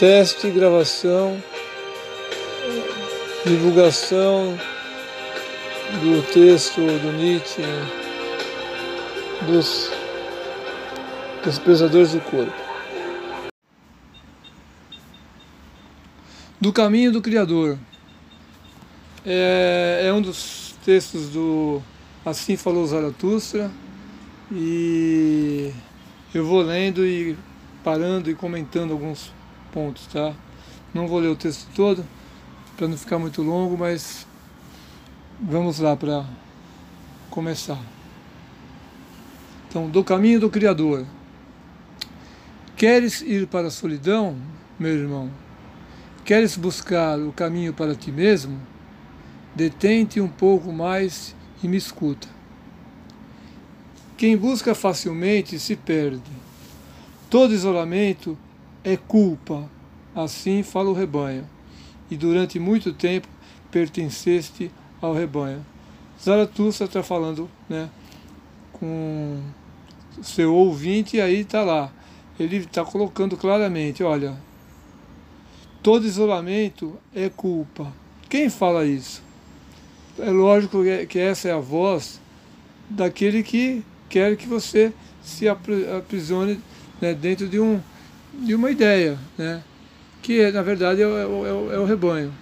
teste, gravação, divulgação do texto do Nietzsche, dos, dos pesadores do corpo. Do caminho do Criador. É, é um dos textos do Assim Falou Zaratustra e eu vou lendo e parando e comentando alguns pontos, tá? Não vou ler o texto todo para não ficar muito longo, mas vamos lá para começar. Então, do caminho do Criador. Queres ir para a solidão, meu irmão? Queres buscar o caminho para ti mesmo? Detente um pouco mais e me escuta. Quem busca facilmente se perde. Todo isolamento é culpa, assim fala o rebanho, e durante muito tempo pertenceste ao rebanho. Zaratustra está falando né, com seu ouvinte e aí está lá. Ele está colocando claramente, olha, todo isolamento é culpa. Quem fala isso? É lógico que essa é a voz daquele que quer que você se aprisione né, dentro de, um, de uma ideia, né, que na verdade é, é, é, é o rebanho.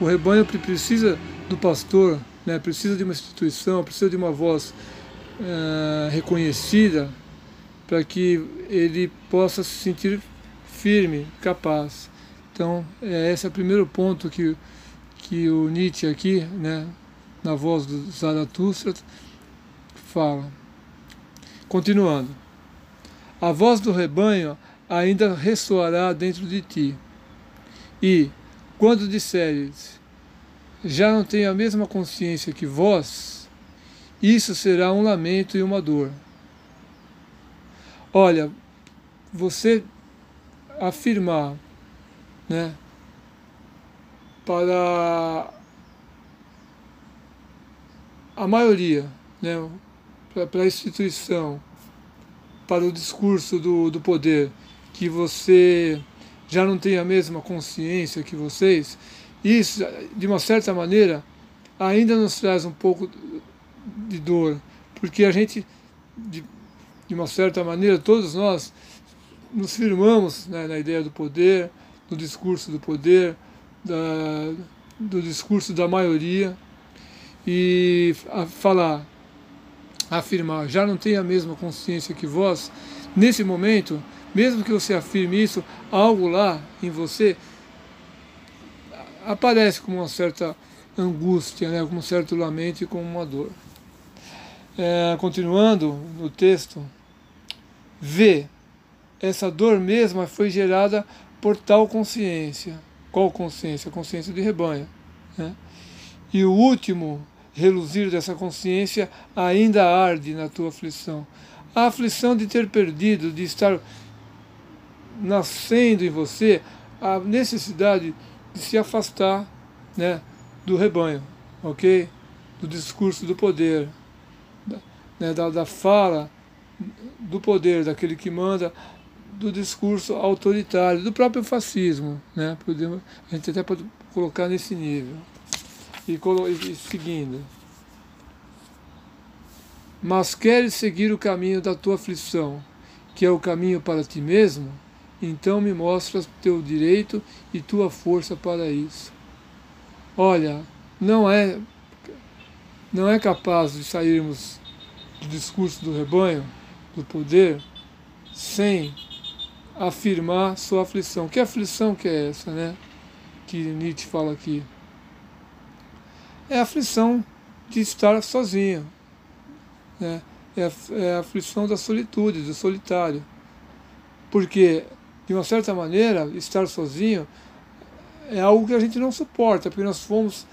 O rebanho precisa do pastor, né, precisa de uma instituição, precisa de uma voz uh, reconhecida para que ele possa se sentir firme, capaz. Então, é esse é o primeiro ponto que, que o Nietzsche aqui, né, na voz do Zaratustra, fala. Continuando. A voz do rebanho ainda ressoará dentro de ti. E, quando disseres, já não tenho a mesma consciência que vós, isso será um lamento e uma dor. Olha, você afirmar, né, para a maioria, né, para a instituição, para o discurso do, do poder, que você já não tem a mesma consciência que vocês, isso, de uma certa maneira, ainda nos traz um pouco de dor, porque a gente, de, de uma certa maneira, todos nós nos firmamos né, na ideia do poder, no discurso do poder, da, do discurso da maioria, e falar, afirmar, já não tem a mesma consciência que vós, nesse momento, mesmo que você afirme isso, algo lá em você aparece com uma certa angústia, né, com um certo lamento e com uma dor. É, continuando no texto, vê, essa dor mesma foi gerada por tal consciência. Qual consciência? Consciência de rebanho. Né? E o último reluzir dessa consciência ainda arde na tua aflição. A aflição de ter perdido, de estar nascendo em você a necessidade de se afastar né, do rebanho, ok? Do discurso do poder, da, né, da, da fala do poder, daquele que manda, do discurso autoritário, do próprio fascismo, né? Podemos, a gente até pode colocar nesse nível. E, e seguindo. Mas queres seguir o caminho da tua aflição, que é o caminho para ti mesmo? Então me mostras teu direito e tua força para isso. Olha, não é não é capaz de sairmos do discurso do rebanho, do poder, sem afirmar sua aflição. Que aflição que é essa, né? Que Nietzsche fala aqui. É a aflição de estar sozinho. Né? É, a, é a aflição da solitude, do solitário. Porque, de uma certa maneira, estar sozinho é algo que a gente não suporta, porque nós fomos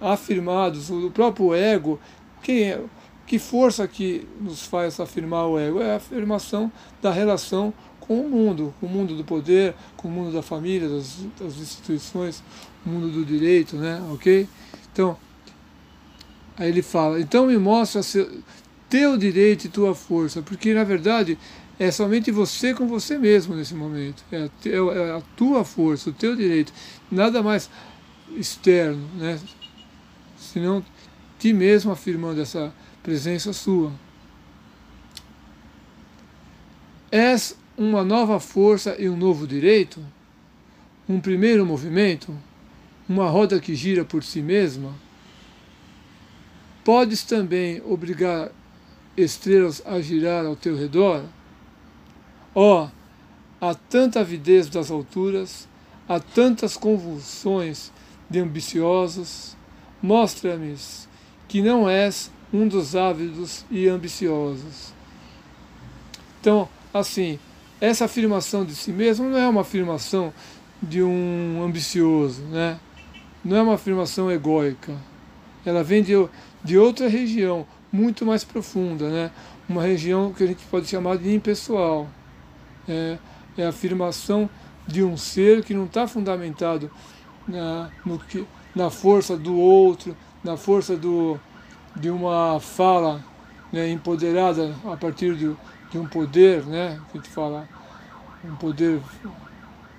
afirmados, o próprio ego, quem é, que força que nos faz afirmar o ego? É a afirmação da relação com o mundo, com o mundo do poder, com o mundo da família, das, das instituições, o mundo do direito, né? Ok? Então, aí ele fala, então me mostra seu, teu direito e tua força, porque na verdade é somente você com você mesmo nesse momento. É a, é a tua força, o teu direito. Nada mais externo, né? senão ti mesmo afirmando essa presença sua. És uma nova força e um novo direito? Um primeiro movimento? Uma roda que gira por si mesma? Podes também obrigar estrelas a girar ao teu redor? Ó, oh, há tanta avidez das alturas, há tantas convulsões de ambiciosos, mostra-me que não és um dos ávidos e ambiciosos. Então, assim, essa afirmação de si mesmo não é uma afirmação de um ambicioso, né? Não é uma afirmação egóica. Ela vem de, de outra região, muito mais profunda, né? uma região que a gente pode chamar de impessoal. É, é a afirmação de um ser que não está fundamentado na, no que, na força do outro, na força do, de uma fala né, empoderada a partir de, de um poder, né, que a gente fala, um poder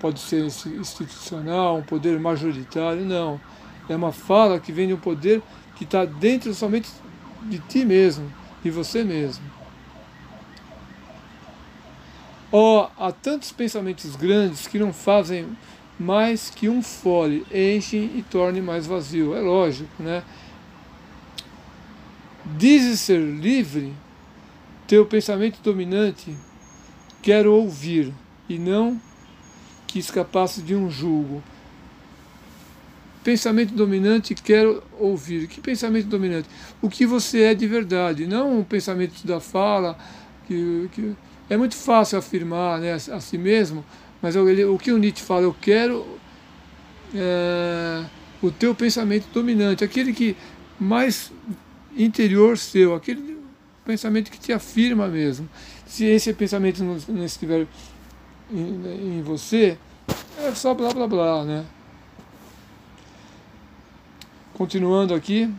pode ser institucional, um poder majoritário, não. É uma fala que vem de um poder que está dentro somente de ti mesmo, de você mesmo. Oh, há tantos pensamentos grandes que não fazem mais que um fole, enchem e tornem mais vazio. É lógico, né? Dizes ser livre, teu pensamento dominante, quero ouvir, e não que escapasse de um julgo. Pensamento dominante, quero ouvir. Que pensamento dominante? O que você é de verdade, não um pensamento da fala, que, que é muito fácil afirmar né, a, a si mesmo, mas o que o Nietzsche fala, eu quero é, o teu pensamento dominante, aquele que mais interior seu, aquele pensamento que te afirma mesmo. Se esse pensamento não, não estiver em, em, você, é só blá blá blá, né? Continuando aqui.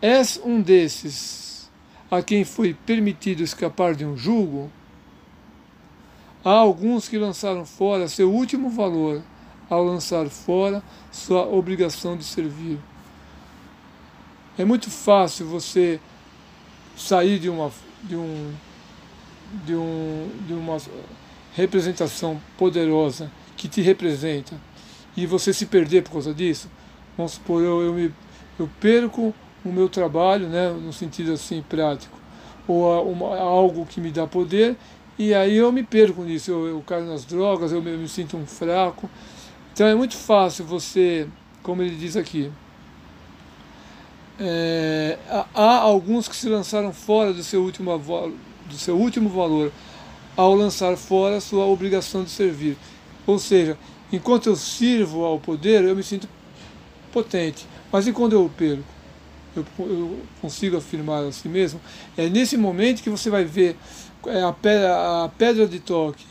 És um desses a quem foi permitido escapar de um julgo? Há alguns que lançaram fora seu último valor ao lançar fora sua obrigação de servir. É muito fácil você sair de uma, de um, de um, de uma representação poderosa que te representa e você se perder por causa disso. Vamos supor, eu, eu, me, eu perco o meu trabalho, né, no sentido assim prático, ou uma, algo que me dá poder e aí eu me perco nisso, eu, eu caio nas drogas, eu me, eu me sinto um fraco. Então é muito fácil você, como ele diz aqui, é, há alguns que se lançaram fora do seu, último, do seu último valor ao lançar fora sua obrigação de servir. Ou seja, enquanto eu sirvo ao poder, eu me sinto potente. Mas e quando eu perco? Eu, eu consigo afirmar a si mesmo? É nesse momento que você vai ver é a pedra, a pedra de toque.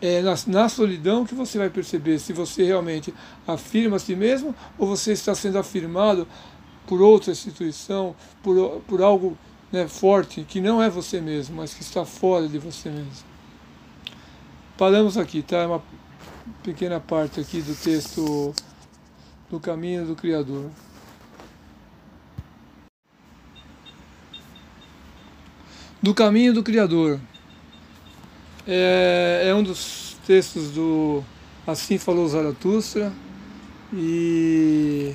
É na, na solidão que você vai perceber se você realmente afirma a si mesmo ou você está sendo afirmado por outra instituição, por, por algo né, forte que não é você mesmo, mas que está fora de você mesmo. Paramos aqui, tá? É uma pequena parte aqui do texto do caminho do Criador. do caminho do Criador. É, é um dos textos do Assim Falou Zaratustra e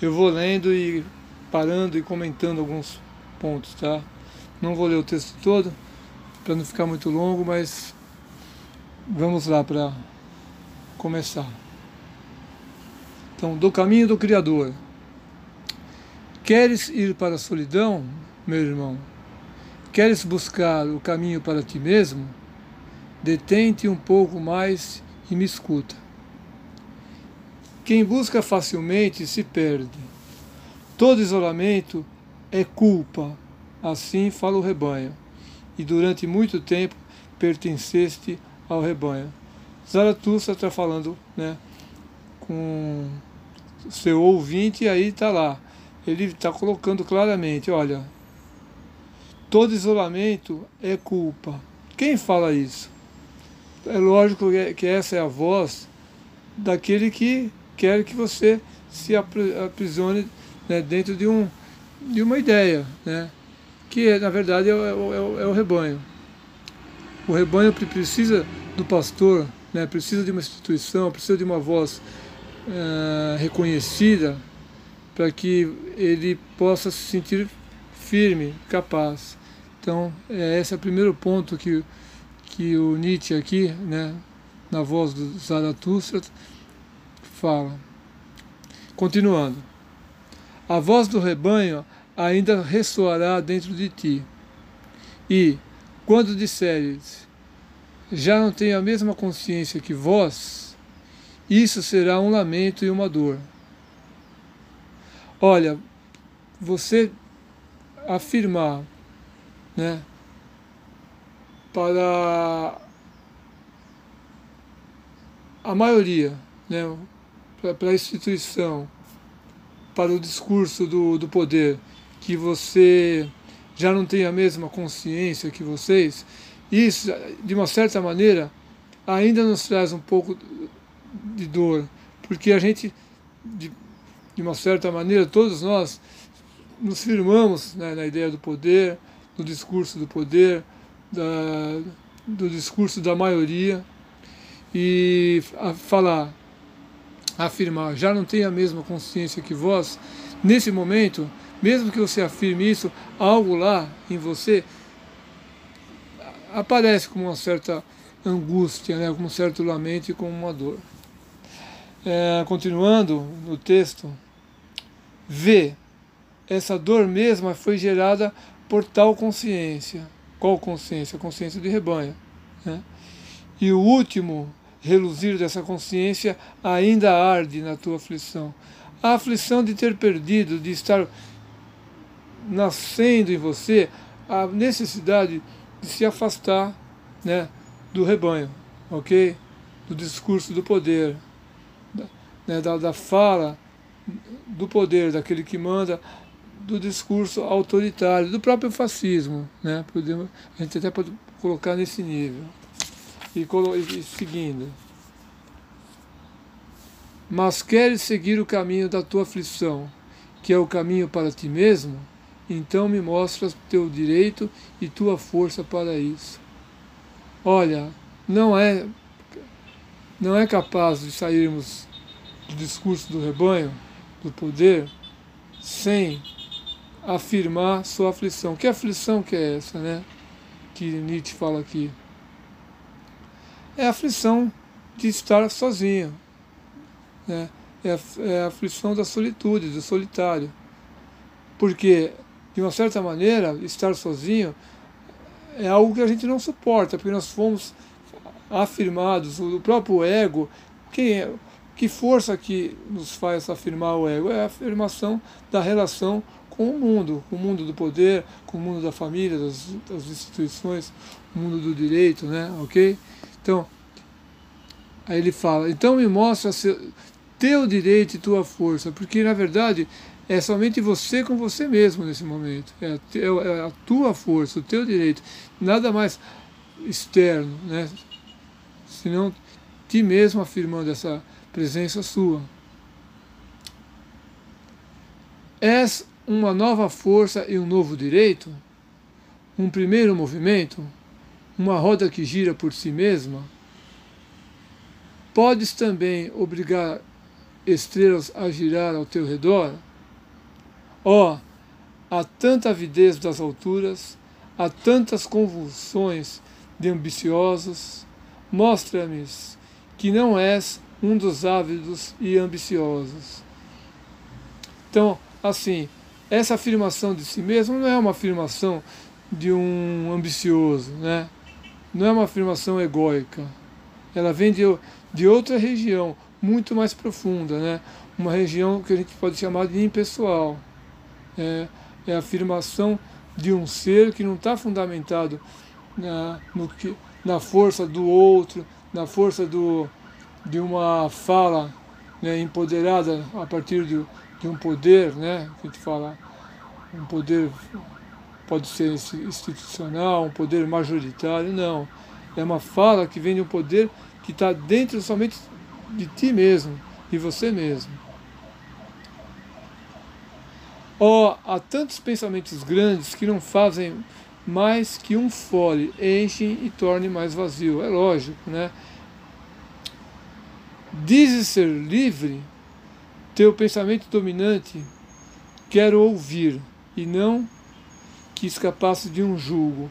eu vou lendo e parando e comentando alguns pontos, tá? Não vou ler o texto todo para não ficar muito longo, mas vamos lá para começar. Então, do caminho do Criador. Queres ir para a solidão, meu irmão? Queres buscar o caminho para ti mesmo? Detente um pouco mais e me escuta. Quem busca facilmente se perde. Todo isolamento é culpa, assim fala o rebanho. E durante muito tempo pertenceste ao rebanho. Zaratustra está falando né, com seu ouvinte e aí está lá. Ele está colocando claramente, olha, todo isolamento é culpa. Quem fala isso? É lógico que essa é a voz daquele que quer que você se aprisione né, dentro de, um, de uma ideia, né, que na verdade é, é, é, é o rebanho. O rebanho precisa do pastor, né, precisa de uma instituição, precisa de uma voz uh, reconhecida para que ele possa se sentir firme, capaz. Então, é, esse é o primeiro ponto que, que o Nietzsche aqui, né, na voz do Zaratustra, fala. Continuando. A voz do rebanho ainda ressoará dentro de ti. E, quando disseres, já não tenho a mesma consciência que vós, isso será um lamento e uma dor. Olha, você afirmar né, para a maioria, né, para a instituição, para o discurso do, do poder, que você já não tem a mesma consciência que vocês, isso, de uma certa maneira, ainda nos traz um pouco de dor, porque a gente, de, de uma certa maneira, todos nós nos firmamos né, na ideia do poder, do discurso do poder, da, do discurso da maioria, e falar, afirmar, já não tem a mesma consciência que vós, nesse momento, mesmo que você afirme isso, algo lá em você aparece como uma certa angústia, né, como um certo lamento e como uma dor. É, continuando no texto, vê, essa dor mesma foi gerada por tal consciência. Qual consciência? Consciência de rebanho. Né? E o último reluzir dessa consciência ainda arde na tua aflição. A aflição de ter perdido, de estar nascendo em você, a necessidade de se afastar né, do rebanho, ok? Do discurso do poder, da, né, da, da fala do poder, daquele que manda, do discurso autoritário, do próprio fascismo. Né? Podemos, a gente até pode colocar nesse nível. E, e seguindo. Mas queres seguir o caminho da tua aflição, que é o caminho para ti mesmo? Então me mostras teu direito e tua força para isso. Olha, não é não é capaz de sairmos do discurso do rebanho, do poder, sem afirmar sua aflição. Que aflição que é essa, né? Que Nietzsche fala aqui. É a aflição de estar sozinho. Né? É, a, é a aflição da solitude, do solitário. Porque, de uma certa maneira, estar sozinho é algo que a gente não suporta, porque nós fomos afirmados, o próprio ego, quem é, que força que nos faz afirmar o ego? É a afirmação da relação com o mundo, com o mundo do poder, com o mundo da família, das, das instituições, o mundo do direito, né? Ok? Então, aí ele fala, então me mostra seu, teu direito e tua força, porque na verdade é somente você com você mesmo nesse momento, é a, é a tua força, o teu direito, nada mais externo, né? Senão ti mesmo afirmando essa presença sua. És uma nova força e um novo direito, um primeiro movimento, uma roda que gira por si mesma, podes também obrigar estrelas a girar ao teu redor? Ó, oh, há tanta avidez das alturas, há tantas convulsões de ambiciosos, mostra-me que não és um dos ávidos e ambiciosos. Então, assim, essa afirmação de si mesmo não é uma afirmação de um ambicioso, né? Não é uma afirmação egóica. Ela vem de, de outra região, muito mais profunda, né? uma região que a gente pode chamar de impessoal. É, é a afirmação de um ser que não está fundamentado na, no que, na força do outro, na força do, de uma fala né, empoderada a partir de, de um poder, né, que a gente fala, um poder pode ser institucional, um poder majoritário, não. É uma fala que vem de um poder que está dentro somente de ti mesmo, de você mesmo. Oh, há tantos pensamentos grandes que não fazem mais que um fole, enchem e tornem mais vazio. É lógico, né? Dizes ser livre, teu pensamento dominante quero ouvir e não que escapasse de um julgo.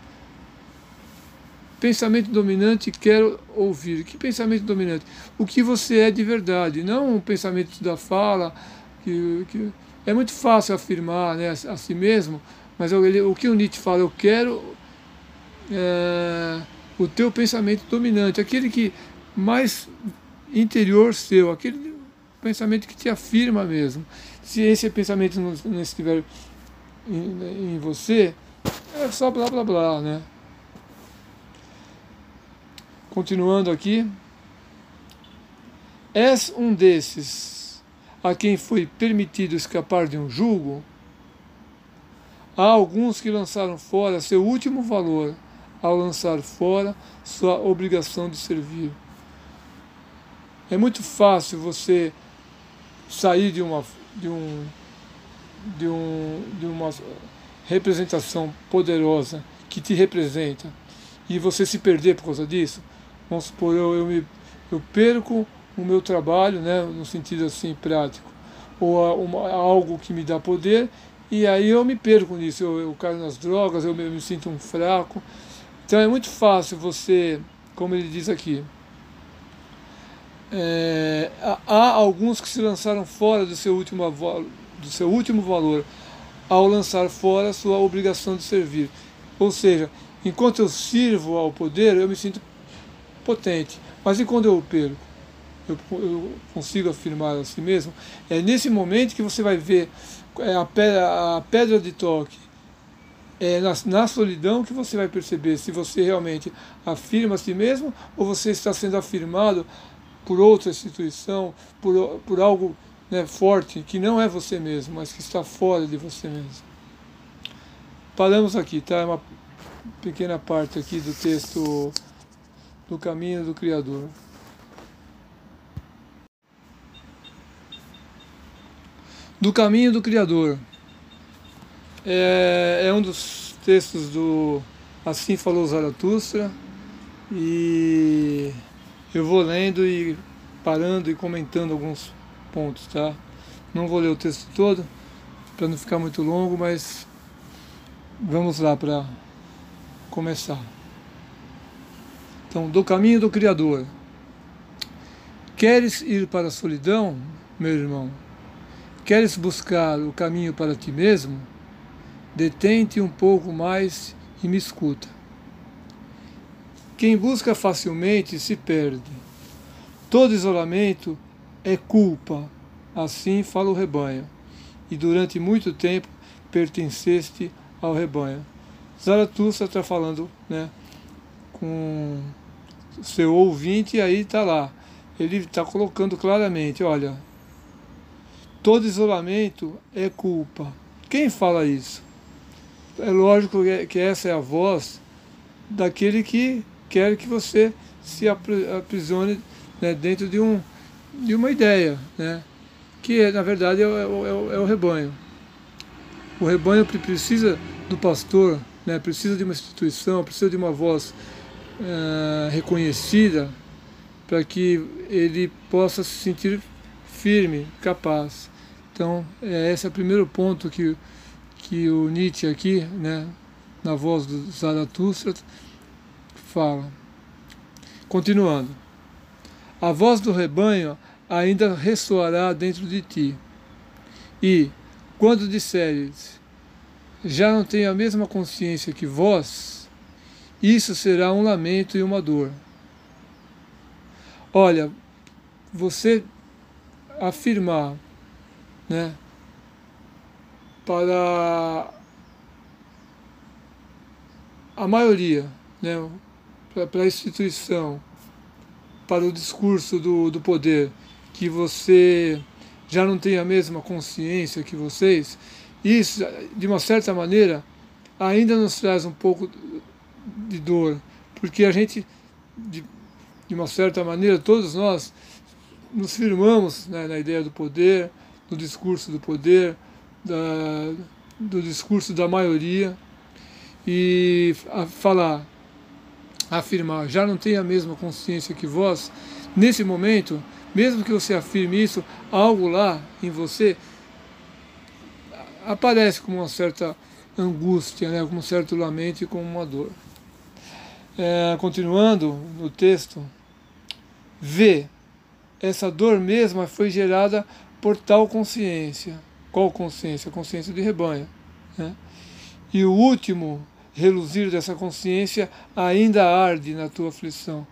Pensamento dominante, quero ouvir. Que pensamento dominante? O que você é de verdade, não um pensamento da fala. Que, que é muito fácil afirmar né, a si mesmo, mas o que o Nietzsche fala, eu quero é, o teu pensamento dominante, aquele que mais interior seu, aquele pensamento que te afirma mesmo. Se esse pensamento não, não estiver em, em você, é só blá blá blá, né? Continuando aqui. És um desses a quem foi permitido escapar de um julgo? Há alguns que lançaram fora seu último valor ao lançar fora sua obrigação de servir. É muito fácil você sair de uma de um de um de uma representação poderosa que te representa e você se perder por causa disso, vamos supor, eu, eu, me, eu perco o meu trabalho, né, no sentido assim prático, ou uma, algo que me dá poder, e aí eu me perco nisso, eu, eu caio nas drogas, eu me, eu me sinto um fraco. Então é muito fácil você, como ele diz aqui, é, há alguns que se lançaram fora do seu último, do seu último valor ao lançar fora sua obrigação de servir. Ou seja, enquanto eu sirvo ao poder, eu me sinto potente. Mas e quando eu perco? Eu, eu, consigo afirmar a si mesmo. É nesse momento que você vai ver é, a, pedra, a pedra de toque. É na, na solidão que você vai perceber se você realmente afirma a si mesmo ou você está sendo afirmado por outra instituição, por, por algo né, forte que não é você mesmo, mas que está fora de você mesmo. Paramos aqui, tá? É uma pequena parte aqui do texto do caminho do Criador. Do caminho do Criador. É, é um dos textos do Assim Falou Zaratustra e eu vou lendo e parando e comentando alguns pontos, tá? Não vou ler o texto todo para não ficar muito longo, mas vamos lá para começar. Então, do caminho do Criador. Queres ir para a solidão, meu irmão? Queres buscar o caminho para ti mesmo? Detente um pouco mais e me escuta. Quem busca facilmente se perde. Todo isolamento é culpa, assim fala o rebanho. E durante muito tempo pertenceste ao rebanho. Zaratustra está falando né, com seu ouvinte e aí está lá. Ele está colocando claramente, olha, todo isolamento é culpa. Quem fala isso? É lógico que essa é a voz daquele que quer que você se aprisione né, dentro de, um, de uma ideia, né, que na verdade é, é, é, é o rebanho. O rebanho precisa do pastor, né, precisa de uma instituição, precisa de uma voz uh, reconhecida para que ele possa se sentir firme, capaz. Então, é esse é o primeiro ponto que, que o Nietzsche aqui, né, na voz do Zaratustra, fala. Continuando. A voz do rebanho ainda ressoará dentro de ti. E, quando disseres, já não tenho a mesma consciência que vós, isso será um lamento e uma dor. Olha, você afirmar, né, para a maioria, né, para a instituição, para o discurso do, do poder, que você já não tem a mesma consciência que vocês, isso, de uma certa maneira, ainda nos traz um pouco de dor, porque a gente, de, de uma certa maneira, todos nós nos firmamos né, na ideia do poder, no discurso do poder, da, do discurso da maioria, e a falar, afirmar, já não tem a mesma consciência que vós, nesse momento, mesmo que você afirme isso, algo lá em você aparece como uma certa angústia, né, como um certo lamento e como uma dor. É, continuando no texto, vê, essa dor mesma foi gerada por tal consciência. Qual consciência? Consciência de rebanho. Né? E o último reluzir dessa consciência ainda arde na tua aflição.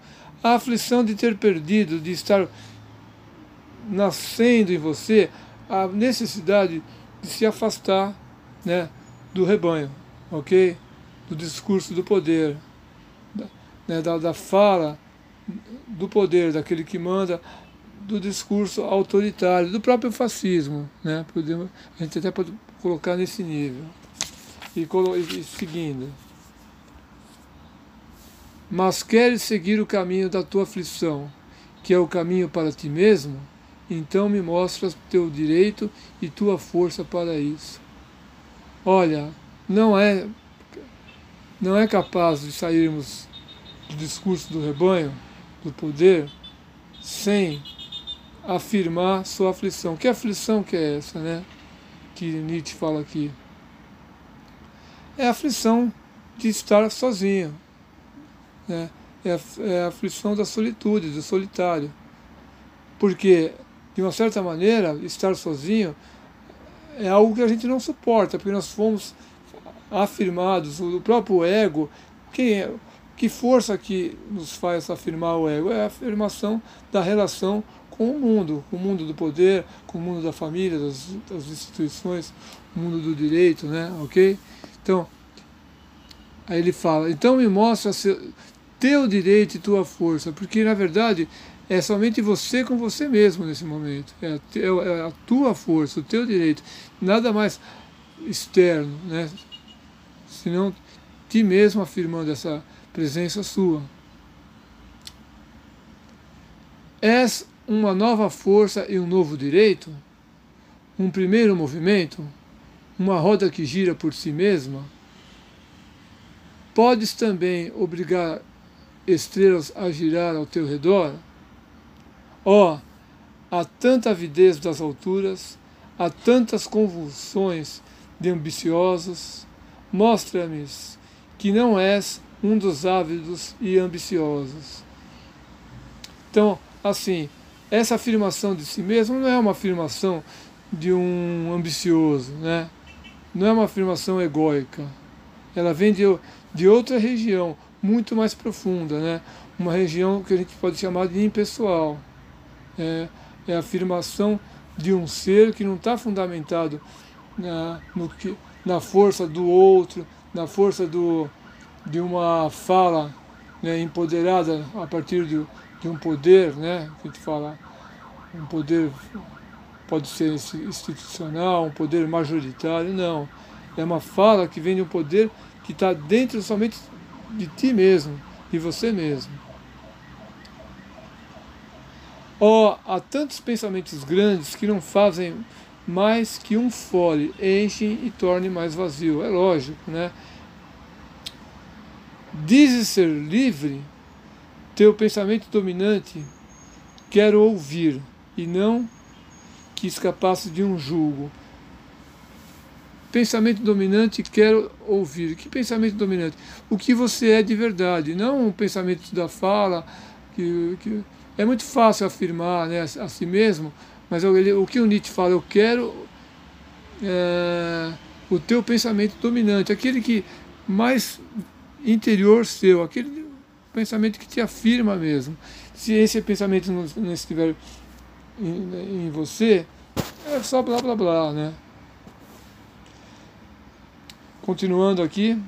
A aflição de ter perdido, de estar nascendo em você, a necessidade de se afastar né, do rebanho, ok? Do discurso do poder, da, né, da, da fala do poder, daquele que manda, do discurso autoritário, do próprio fascismo, né? Podemos, a gente até pode colocar nesse nível. E, e seguindo. Mas queres seguir o caminho da tua aflição, que é o caminho para ti mesmo? Então me mostras teu direito e tua força para isso. Olha, não é não é capaz de sairmos do discurso do rebanho, do poder, sem afirmar sua aflição. Que aflição que é essa, né? Que Nietzsche fala aqui. É a aflição de estar sozinho. Né? É, a, é a aflição da solitude, do solitário. Porque, de uma certa maneira, estar sozinho é algo que a gente não suporta, porque nós fomos afirmados, o próprio ego, é, que força que nos faz afirmar o ego? É a afirmação da relação com o mundo, com o mundo do poder, com o mundo da família, das, das instituições, o mundo do direito, né? Ok? Então, aí ele fala, então me mostra seu, teu direito e tua força, porque na verdade é somente você com você mesmo nesse momento, é a, é a tua força, o teu direito, nada mais externo, né? Senão ti mesmo afirmando essa presença sua. És uma nova força e um novo direito? Um primeiro movimento? Uma roda que gira por si mesma? Podes também obrigar estrelas a girar ao teu redor? Ó, oh, há tanta avidez das alturas, há tantas convulsões de ambiciosos, mostra-me que não és um dos ávidos e ambiciosos. Então, assim, essa afirmação de si mesmo não é uma afirmação de um ambicioso, né? Não é uma afirmação egóica. Ela vem de, de outra região, muito mais profunda, né? uma região que a gente pode chamar de impessoal. É, é a afirmação de um ser que não está fundamentado na, no que, na força do outro, na força do, de uma fala né, empoderada a partir de, de um poder, né, que a gente fala, um poder pode ser institucional, um poder majoritário, não. É uma fala que vem de um poder que está dentro somente de ti mesmo, de você mesmo. Oh, há tantos pensamentos grandes que não fazem mais que um fole, enchem e tornem mais vazio. É lógico, né? Dizes ser livre, teu pensamento dominante, quero ouvir, e não que escapasse de um julgo. Pensamento dominante, quero ouvir. Que pensamento dominante? O que você é de verdade, não um pensamento da fala, que, que é muito fácil afirmar né, a, a si mesmo, mas o, o que o Nietzsche fala, eu quero é, o teu pensamento dominante, aquele que mais interior seu, aquele pensamento que te afirma mesmo. Se esse pensamento não, não estiver em, você, é só blá blá blá, né? Continuando aqui.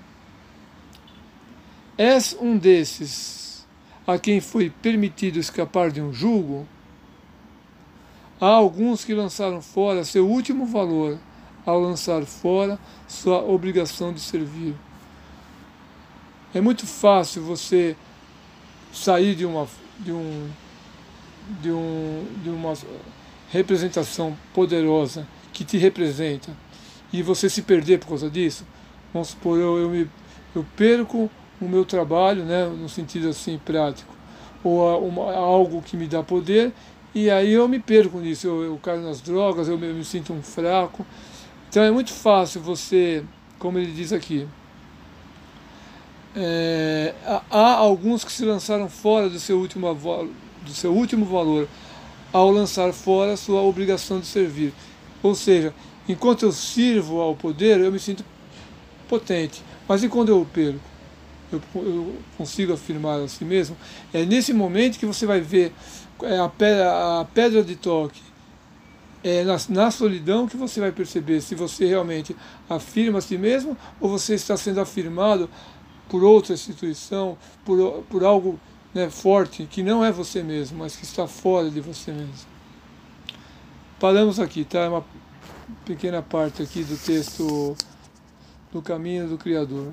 És um desses a quem foi permitido escapar de um julgo? Há alguns que lançaram fora seu último valor, ao lançar fora sua obrigação de servir. É muito fácil você sair de uma, de um, de um, de uma representação poderosa que te representa e você se perder por causa disso. Vamos supor, eu, eu, me, eu perco o meu trabalho, né, no sentido assim prático, ou a, uma, algo que me dá poder, e aí eu me perco nisso, eu, eu caio nas drogas, eu me, eu me sinto um fraco. Então é muito fácil você, como ele diz aqui, é, há alguns que se lançaram fora do seu, último, do seu último valor ao lançar fora sua obrigação de servir. Ou seja, enquanto eu sirvo ao poder, eu me sinto potente. Mas e quando eu perco? Eu, eu consigo afirmar a si mesmo? É nesse momento que você vai ver é, a, pedra, a pedra de toque. É na, na solidão que você vai perceber se você realmente afirma a si mesmo ou você está sendo afirmado por outra instituição, por, por algo né, forte, que não é você mesmo, mas que está fora de você mesmo. Paramos aqui, tá? É uma pequena parte aqui do texto do caminho do Criador.